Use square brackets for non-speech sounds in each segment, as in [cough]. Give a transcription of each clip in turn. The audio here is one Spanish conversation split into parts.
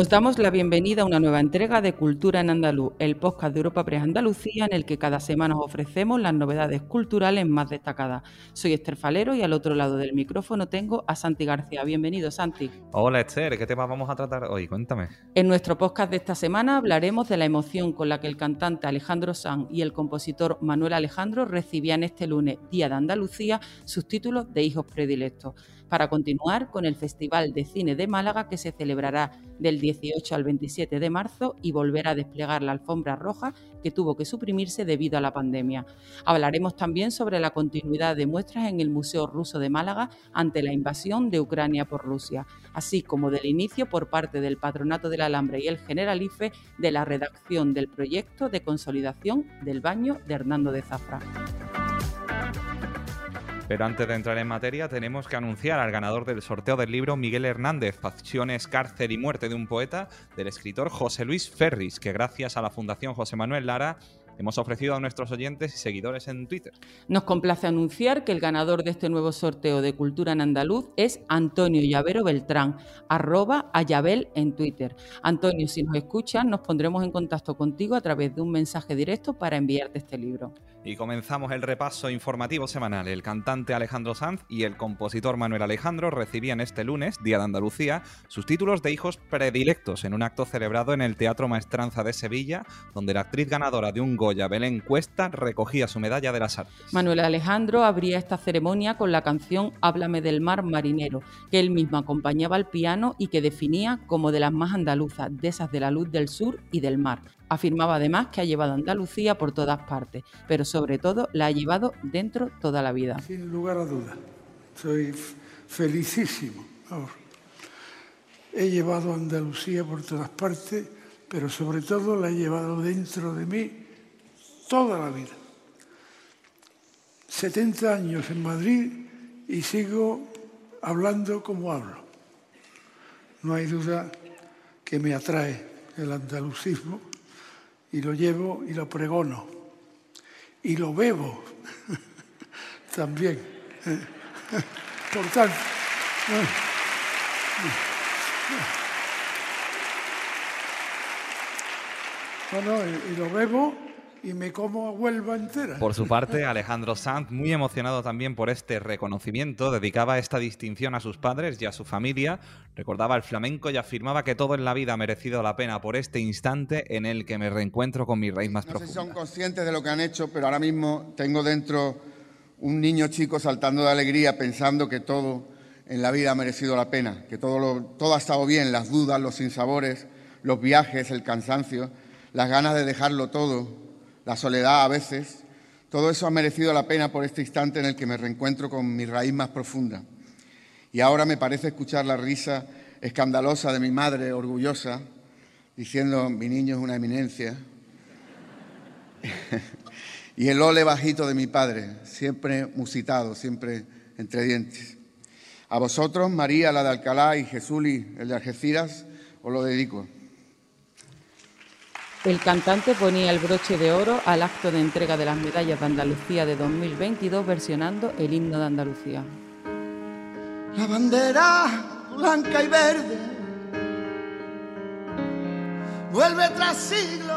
Os damos la bienvenida a una nueva entrega de Cultura en Andaluz, el podcast de Europa Press Andalucía en el que cada semana os ofrecemos las novedades culturales más destacadas. Soy Esther Falero y al otro lado del micrófono tengo a Santi García. Bienvenido, Santi. Hola, Esther. ¿Qué tema vamos a tratar hoy? Cuéntame. En nuestro podcast de esta semana hablaremos de la emoción con la que el cantante Alejandro Sanz y el compositor Manuel Alejandro recibían este lunes, Día de Andalucía, sus títulos de hijos predilectos para continuar con el Festival de Cine de Málaga que se celebrará del 18 al 27 de marzo y volver a desplegar la alfombra roja que tuvo que suprimirse debido a la pandemia. Hablaremos también sobre la continuidad de muestras en el Museo Ruso de Málaga ante la invasión de Ucrania por Rusia, así como del inicio por parte del Patronato del Alambre y el Generalife de la redacción del proyecto de consolidación del baño de Hernando de Zafra. Pero antes de entrar en materia, tenemos que anunciar al ganador del sorteo del libro Miguel Hernández, Facciones, Cárcel y Muerte de un Poeta, del escritor José Luis Ferris, que gracias a la Fundación José Manuel Lara hemos ofrecido a nuestros oyentes y seguidores en Twitter. Nos complace anunciar que el ganador de este nuevo sorteo de Cultura en Andaluz es Antonio Llavero Beltrán, arroba Ayabel en Twitter. Antonio, si nos escuchas, nos pondremos en contacto contigo a través de un mensaje directo para enviarte este libro. Y comenzamos el repaso informativo semanal. El cantante Alejandro Sanz y el compositor Manuel Alejandro recibían este lunes, Día de Andalucía, sus títulos de hijos predilectos en un acto celebrado en el Teatro Maestranza de Sevilla, donde la actriz ganadora de un Goya, Belén Cuesta, recogía su medalla de las artes. Manuel Alejandro abría esta ceremonia con la canción Háblame del mar marinero, que él mismo acompañaba al piano y que definía como de las más andaluzas, de esas de la luz del sur y del mar. Afirmaba además que ha llevado a Andalucía por todas partes, pero sobre todo la ha llevado dentro toda la vida. Sin lugar a duda, soy felicísimo. He llevado a Andalucía por todas partes, pero sobre todo la he llevado dentro de mí toda la vida. 70 años en Madrid y sigo hablando como hablo. No hay duda que me atrae el andalucismo y lo llevo y lo pregono y lo bebo [laughs] también. [laughs] Por tanto, [laughs] bueno, y lo bebo y me como a Huelva entera. Por su parte, [laughs] Alejandro Sanz, muy emocionado también por este reconocimiento, dedicaba esta distinción a sus padres y a su familia, recordaba el flamenco y afirmaba que todo en la vida ha merecido la pena por este instante en el que me reencuentro con mi raíz más no profunda. sé si son conscientes de lo que han hecho, pero ahora mismo tengo dentro un niño chico saltando de alegría pensando que todo en la vida ha merecido la pena, que todo, lo, todo ha estado bien, las dudas, los sinsabores, los viajes, el cansancio, las ganas de dejarlo todo, la soledad a veces, todo eso ha merecido la pena por este instante en el que me reencuentro con mi raíz más profunda. Y ahora me parece escuchar la risa escandalosa de mi madre, orgullosa, diciendo, mi niño es una eminencia. [laughs] y el ole bajito de mi padre, siempre musitado, siempre entre dientes. A vosotros, María, la de Alcalá, y Jesuli, el de Algeciras, os lo dedico. El cantante ponía el broche de oro al acto de entrega de las medallas de Andalucía de 2022 versionando el himno de Andalucía. La bandera blanca y verde vuelve tras siglos.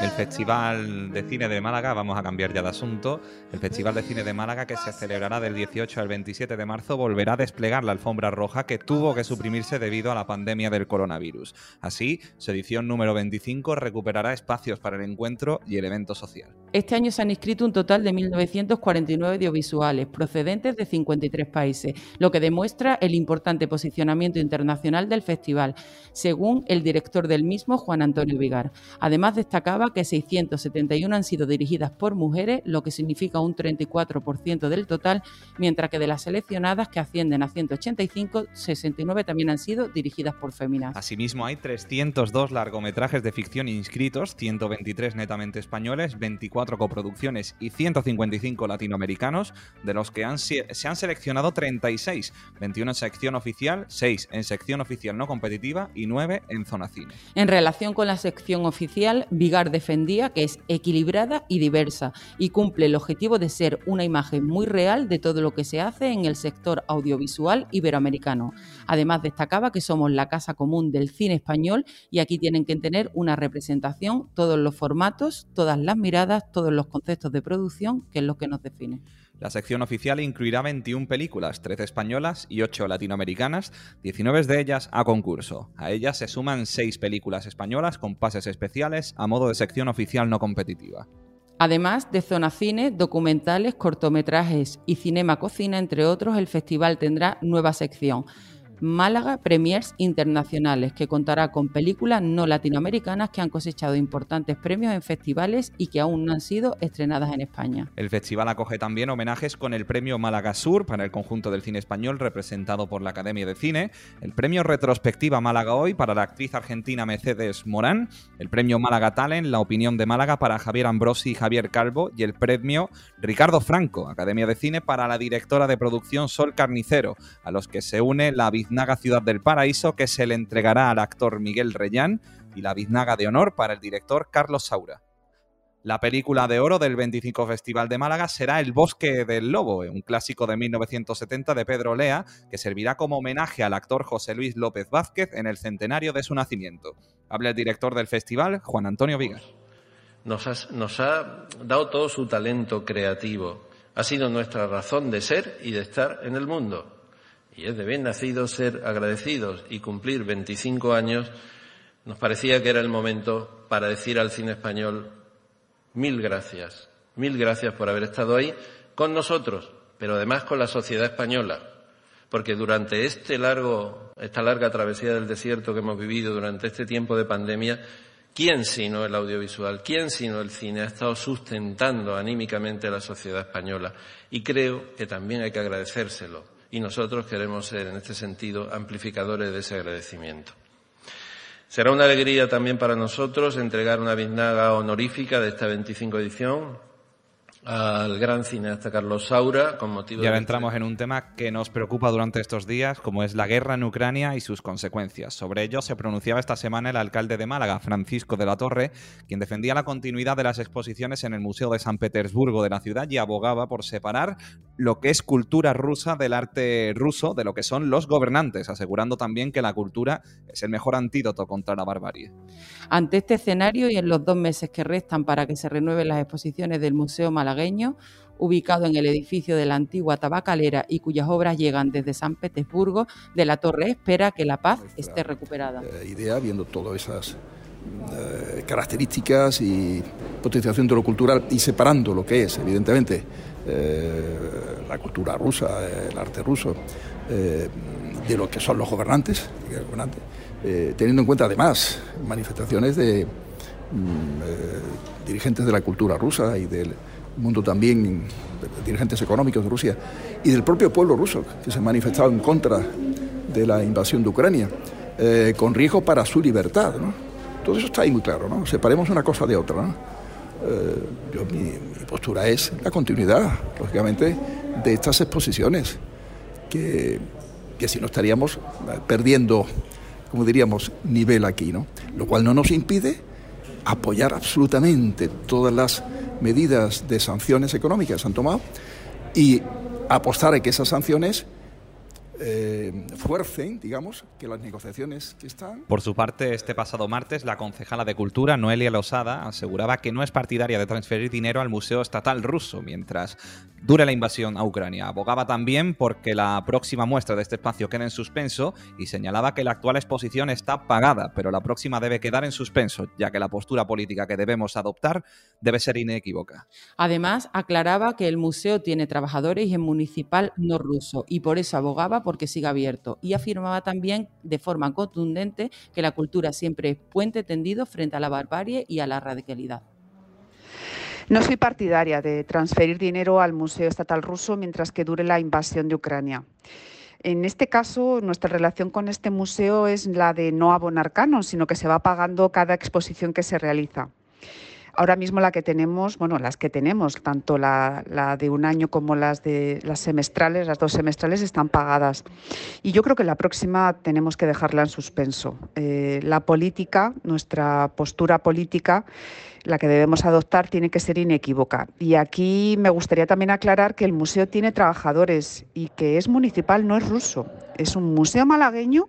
El Festival de Cine de Málaga, vamos a cambiar ya de asunto, el Festival de Cine de Málaga que se celebrará del 18 al 27 de marzo volverá a desplegar la alfombra roja que tuvo que suprimirse debido a la pandemia del coronavirus. Así, su edición número 25 recuperará espacios para el encuentro y el evento social. Este año se han inscrito un total de 1.949 audiovisuales procedentes de 53 países, lo que demuestra el importante posicionamiento internacional del festival, según el director del mismo, Juan Antonio Vigar. Además, destacaba que 671 han sido dirigidas por mujeres, lo que significa un 34% del total, mientras que de las seleccionadas, que ascienden a 185, 69 también han sido dirigidas por féminas. Asimismo, hay 302 largometrajes de ficción inscritos, 123 netamente españoles, 24 coproducciones y 155 latinoamericanos, de los que han, se han seleccionado 36, 21 en sección oficial, 6 en sección oficial no competitiva y 9 en zona cine. En relación con la sección oficial, Vigar defendía que es equilibrada y diversa y cumple el objetivo de ser una imagen muy real de todo lo que se hace en el sector audiovisual iberoamericano. Además, destacaba que somos la casa común del cine español y aquí tienen que tener una representación todos los formatos, todas las miradas, todos los conceptos de producción, que es lo que nos define. La sección oficial incluirá 21 películas, 13 españolas y 8 latinoamericanas, 19 de ellas a concurso. A ellas se suman 6 películas españolas con pases especiales a modo de sección oficial no competitiva. Además de zona cine, documentales, cortometrajes y cinema cocina, entre otros, el festival tendrá nueva sección Málaga Premiers Internacionales, que contará con películas no latinoamericanas que han cosechado importantes premios en festivales y que aún no han sido estrenadas en España. El festival acoge también homenajes con el premio Málaga Sur para el conjunto del cine español representado por la Academia de Cine, el premio Retrospectiva Málaga Hoy para la actriz argentina Mercedes Morán, el premio Málaga Talent, la opinión de Málaga para Javier Ambrosi y Javier Calvo. Y el premio Ricardo Franco, Academia de Cine para la directora de producción Sol Carnicero, a los que se une la Biznaga Ciudad del Paraíso, que se le entregará al actor Miguel Reyán, y la Biznaga de Honor para el director Carlos Saura. La película de oro del 25 Festival de Málaga será El Bosque del Lobo, un clásico de 1970 de Pedro Lea, que servirá como homenaje al actor José Luis López Vázquez en el centenario de su nacimiento. Habla el director del festival, Juan Antonio Vigas. Nos, nos ha dado todo su talento creativo. Ha sido nuestra razón de ser y de estar en el mundo y es de bien nacido ser agradecidos y cumplir 25 años, nos parecía que era el momento para decir al cine español mil gracias, mil gracias por haber estado ahí con nosotros, pero además con la sociedad española, porque durante este largo, esta larga travesía del desierto que hemos vivido durante este tiempo de pandemia, ¿quién sino el audiovisual, quién sino el cine ha estado sustentando anímicamente a la sociedad española? Y creo que también hay que agradecérselo y nosotros queremos ser, en este sentido, amplificadores de ese agradecimiento. Será una alegría también para nosotros entregar una biznaga honorífica de esta 25 edición al gran cineasta Carlos Saura con motivo y ahora entramos en un tema que nos preocupa durante estos días, como es la guerra en Ucrania y sus consecuencias. Sobre ello se pronunciaba esta semana el alcalde de Málaga, Francisco de la Torre, quien defendía la continuidad de las exposiciones en el Museo de San Petersburgo de la ciudad y abogaba por separar lo que es cultura rusa del arte ruso de lo que son los gobernantes, asegurando también que la cultura es el mejor antídoto contra la barbarie. Ante este escenario y en los dos meses que restan para que se renueven las exposiciones del Museo Málaga ubicado en el edificio de la antigua tabacalera y cuyas obras llegan desde San Petersburgo, de la Torre espera que la paz esté recuperada. Eh, idea, viendo todas esas eh, características y potenciación de lo cultural y separando lo que es, evidentemente, eh, la cultura rusa, el arte ruso, de lo que son los gobernantes, teniendo en cuenta además manifestaciones de mm, dirigentes de la cultura rusa y del mundo también, dirigentes económicos de Rusia y del propio pueblo ruso que se ha manifestado en contra de la invasión de Ucrania, eh, con riesgo para su libertad. Todo eso está ahí muy claro, ¿no? separemos una cosa de otra. Eh, mi, postura es la continuidad, lógicamente, de estas exposiciones, que, que si no estaríamos perdiendo, como diríamos, nivel aquí, ¿no? lo cual no nos impide apoyar absolutamente todas las medidas de sanciones económicas han tomado y apostar a que esas sanciones eh, fuercen, digamos, que las negociaciones que están. Por su parte, este pasado martes, la concejala de Cultura, Noelia Losada, aseguraba que no es partidaria de transferir dinero al Museo Estatal ruso mientras dure la invasión a Ucrania. Abogaba también porque la próxima muestra de este espacio quede en suspenso y señalaba que la actual exposición está pagada, pero la próxima debe quedar en suspenso, ya que la postura política que debemos adoptar debe ser inequívoca. Además, aclaraba que el museo tiene trabajadores y es municipal no ruso y por eso abogaba porque siga abierto. Y afirmaba también de forma contundente que la cultura siempre es puente tendido frente a la barbarie y a la radicalidad. No soy partidaria de transferir dinero al Museo Estatal Ruso mientras que dure la invasión de Ucrania. En este caso, nuestra relación con este museo es la de no abonar canon, sino que se va pagando cada exposición que se realiza. Ahora mismo la que tenemos, bueno, las que tenemos, tanto la, de un año como las de las semestrales, las dos semestrales están pagadas. Y yo creo que la próxima tenemos que dejarla en suspenso. Eh, la política, nuestra postura política, la que debemos adoptar tiene que ser inequívoca. Y aquí me gustaría también aclarar que el museo tiene trabajadores y que es municipal, no es ruso. Es un museo malagueño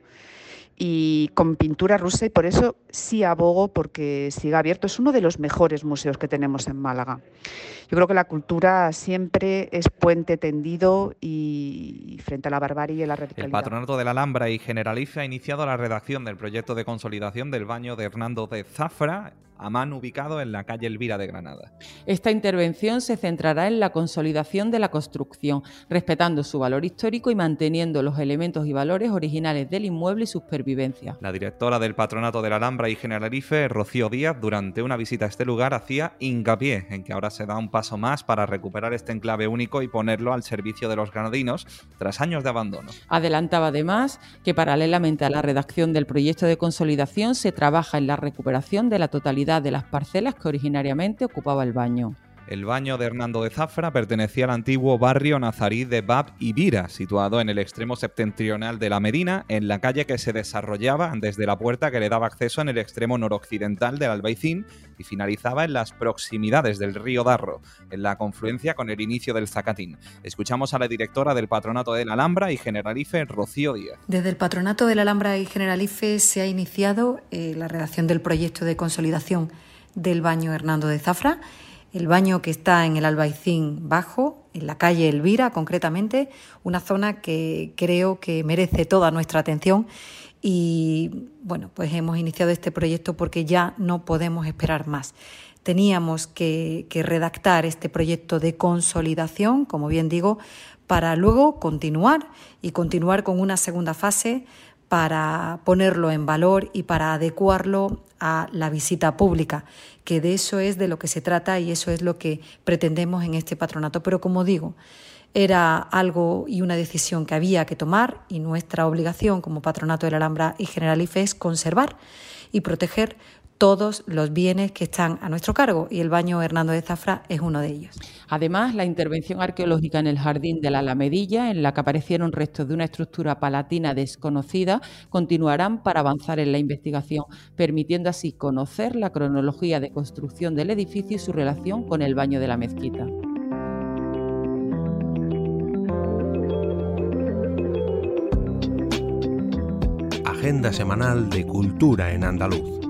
y con pintura rusa y por eso sí abogo porque siga abierto. Es uno de los mejores museos que tenemos en Málaga. Yo creo que la cultura siempre es puente tendido y frente a la barbarie y la radicalidad. El Patronato de la Alhambra y Generalife ha iniciado la redacción del proyecto de consolidación del baño de Hernando de Zafra Amán ubicado en la calle Elvira de Granada. Esta intervención se centrará en la consolidación de la construcción, respetando su valor histórico y manteniendo los elementos y valores originales del inmueble y su La directora del Patronato de la Alhambra y Generalife, Rocío Díaz, durante una visita a este lugar hacía hincapié en que ahora se da un paso más para recuperar este enclave único y ponerlo al servicio de los granadinos tras años de abandono. Adelantaba además que paralelamente a la redacción del proyecto de consolidación se trabaja en la recuperación de la totalidad de las parcelas que originariamente ocupaba el baño. El baño de Hernando de Zafra pertenecía al antiguo barrio nazarí de Bab y Vira, situado en el extremo septentrional de la Medina, en la calle que se desarrollaba desde la puerta que le daba acceso en el extremo noroccidental del Albaicín y finalizaba en las proximidades del río Darro, en la confluencia con el inicio del Zacatín. Escuchamos a la directora del Patronato de la Alhambra y Generalife, Rocío Díaz. Desde el Patronato de la Alhambra y Generalife se ha iniciado eh, la redacción del proyecto de consolidación del baño Hernando de Zafra el baño que está en el Albaicín Bajo, en la calle Elvira concretamente, una zona que creo que merece toda nuestra atención y bueno, pues hemos iniciado este proyecto porque ya no podemos esperar más. Teníamos que, que redactar este proyecto de consolidación, como bien digo, para luego continuar y continuar con una segunda fase para ponerlo en valor y para adecuarlo a la visita pública, que de eso es de lo que se trata y eso es lo que pretendemos en este patronato. Pero como digo, era algo y una decisión que había que tomar y nuestra obligación como patronato de la Alhambra y Generalife es conservar y proteger todos los bienes que están a nuestro cargo y el baño Hernando de Zafra es uno de ellos. Además, la intervención arqueológica en el jardín de la Alamedilla, en la que aparecieron restos de una estructura palatina desconocida, continuarán para avanzar en la investigación, permitiendo así conocer la cronología de construcción del edificio y su relación con el baño de la mezquita. Agenda semanal de Cultura en Andaluz.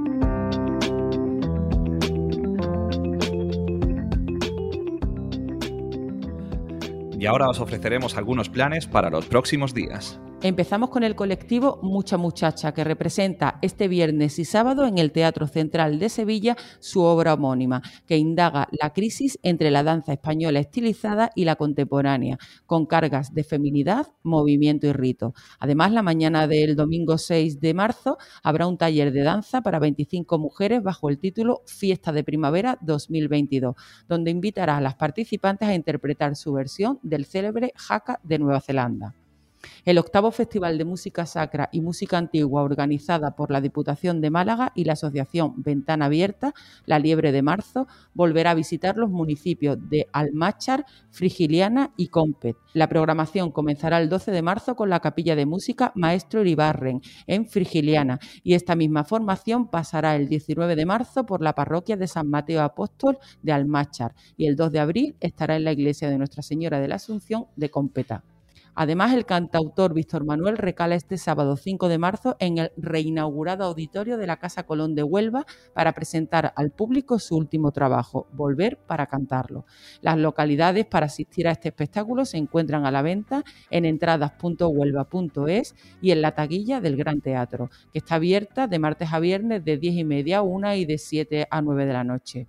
Y ahora os ofreceremos algunos planes para los próximos días. Empezamos con el colectivo Mucha Muchacha, que representa este viernes y sábado en el Teatro Central de Sevilla su obra homónima, que indaga la crisis entre la danza española estilizada y la contemporánea, con cargas de feminidad, movimiento y rito. Además, la mañana del domingo 6 de marzo habrá un taller de danza para 25 mujeres bajo el título Fiesta de Primavera 2022, donde invitará a las participantes a interpretar su versión del célebre Jaca de Nueva Zelanda. El octavo Festival de Música Sacra y Música Antigua organizada por la Diputación de Málaga y la Asociación Ventana Abierta, La Liebre de Marzo, volverá a visitar los municipios de Almáchar, Frigiliana y Compet. La programación comenzará el 12 de marzo con la capilla de música Maestro Iribarren en Frigiliana y esta misma formación pasará el 19 de marzo por la parroquia de San Mateo Apóstol de Almáchar y el 2 de abril estará en la iglesia de Nuestra Señora de la Asunción de Competa. Además, el cantautor Víctor Manuel recala este sábado 5 de marzo en el reinaugurado auditorio de la Casa Colón de Huelva para presentar al público su último trabajo, Volver para cantarlo. Las localidades para asistir a este espectáculo se encuentran a la venta en entradas.huelva.es y en la taquilla del Gran Teatro, que está abierta de martes a viernes de 10 y media a 1 y de 7 a 9 de la noche.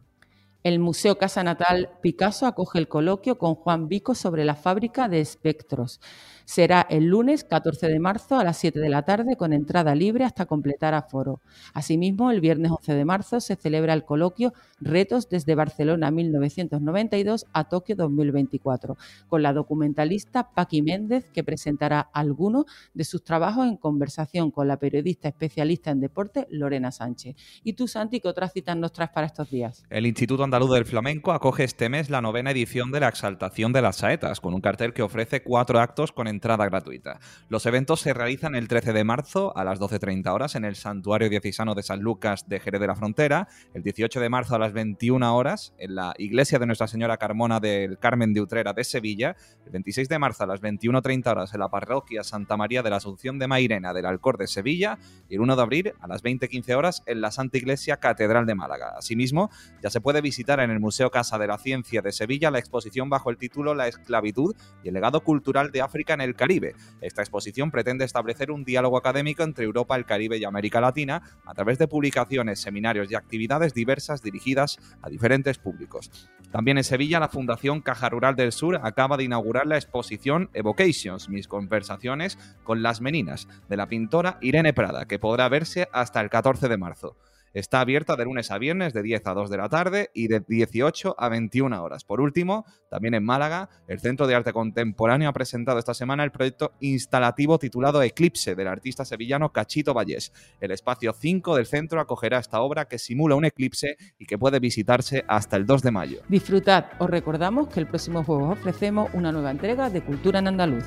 El Museo Casa Natal Picasso acoge el coloquio con Juan Vico sobre la fábrica de espectros. Será el lunes 14 de marzo a las 7 de la tarde con entrada libre hasta completar aforo. Asimismo, el viernes 11 de marzo se celebra el coloquio Retos desde Barcelona 1992 a Tokio 2024, con la documentalista Paqui Méndez que presentará algunos de sus trabajos en conversación con la periodista especialista en deporte Lorena Sánchez. ¿Y tú, Santi, qué otras citas nos traes para estos días? El Instituto Andaluz del Flamenco acoge este mes la novena edición de la Exaltación de las Saetas, con un cartel que ofrece cuatro actos con entrada gratuita. Los eventos se realizan el 13 de marzo a las 12.30 horas en el Santuario Diocesano de San Lucas de Jerez de la Frontera, el 18 de marzo a las 21 horas en la Iglesia de Nuestra Señora Carmona del Carmen de Utrera de Sevilla, el 26 de marzo a las 21.30 horas en la Parroquia Santa María de la Asunción de Mairena del Alcor de Sevilla y el 1 de abril a las 20.15 horas en la Santa Iglesia Catedral de Málaga. Asimismo, ya se puede visitar en el Museo Casa de la Ciencia de Sevilla la exposición bajo el título La esclavitud y el legado cultural de África en el Caribe. Esta exposición pretende establecer un diálogo académico entre Europa, el Caribe y América Latina a través de publicaciones, seminarios y actividades diversas dirigidas a diferentes públicos. También en Sevilla, la Fundación Caja Rural del Sur acaba de inaugurar la exposición Evocations, mis conversaciones con las meninas, de la pintora Irene Prada, que podrá verse hasta el 14 de marzo. Está abierta de lunes a viernes de 10 a 2 de la tarde y de 18 a 21 horas. Por último, también en Málaga, el Centro de Arte Contemporáneo ha presentado esta semana el proyecto instalativo titulado Eclipse del artista sevillano Cachito Vallés. El espacio 5 del centro acogerá esta obra que simula un eclipse y que puede visitarse hasta el 2 de mayo. Disfrutad, os recordamos que el próximo jueves ofrecemos una nueva entrega de Cultura en Andaluz.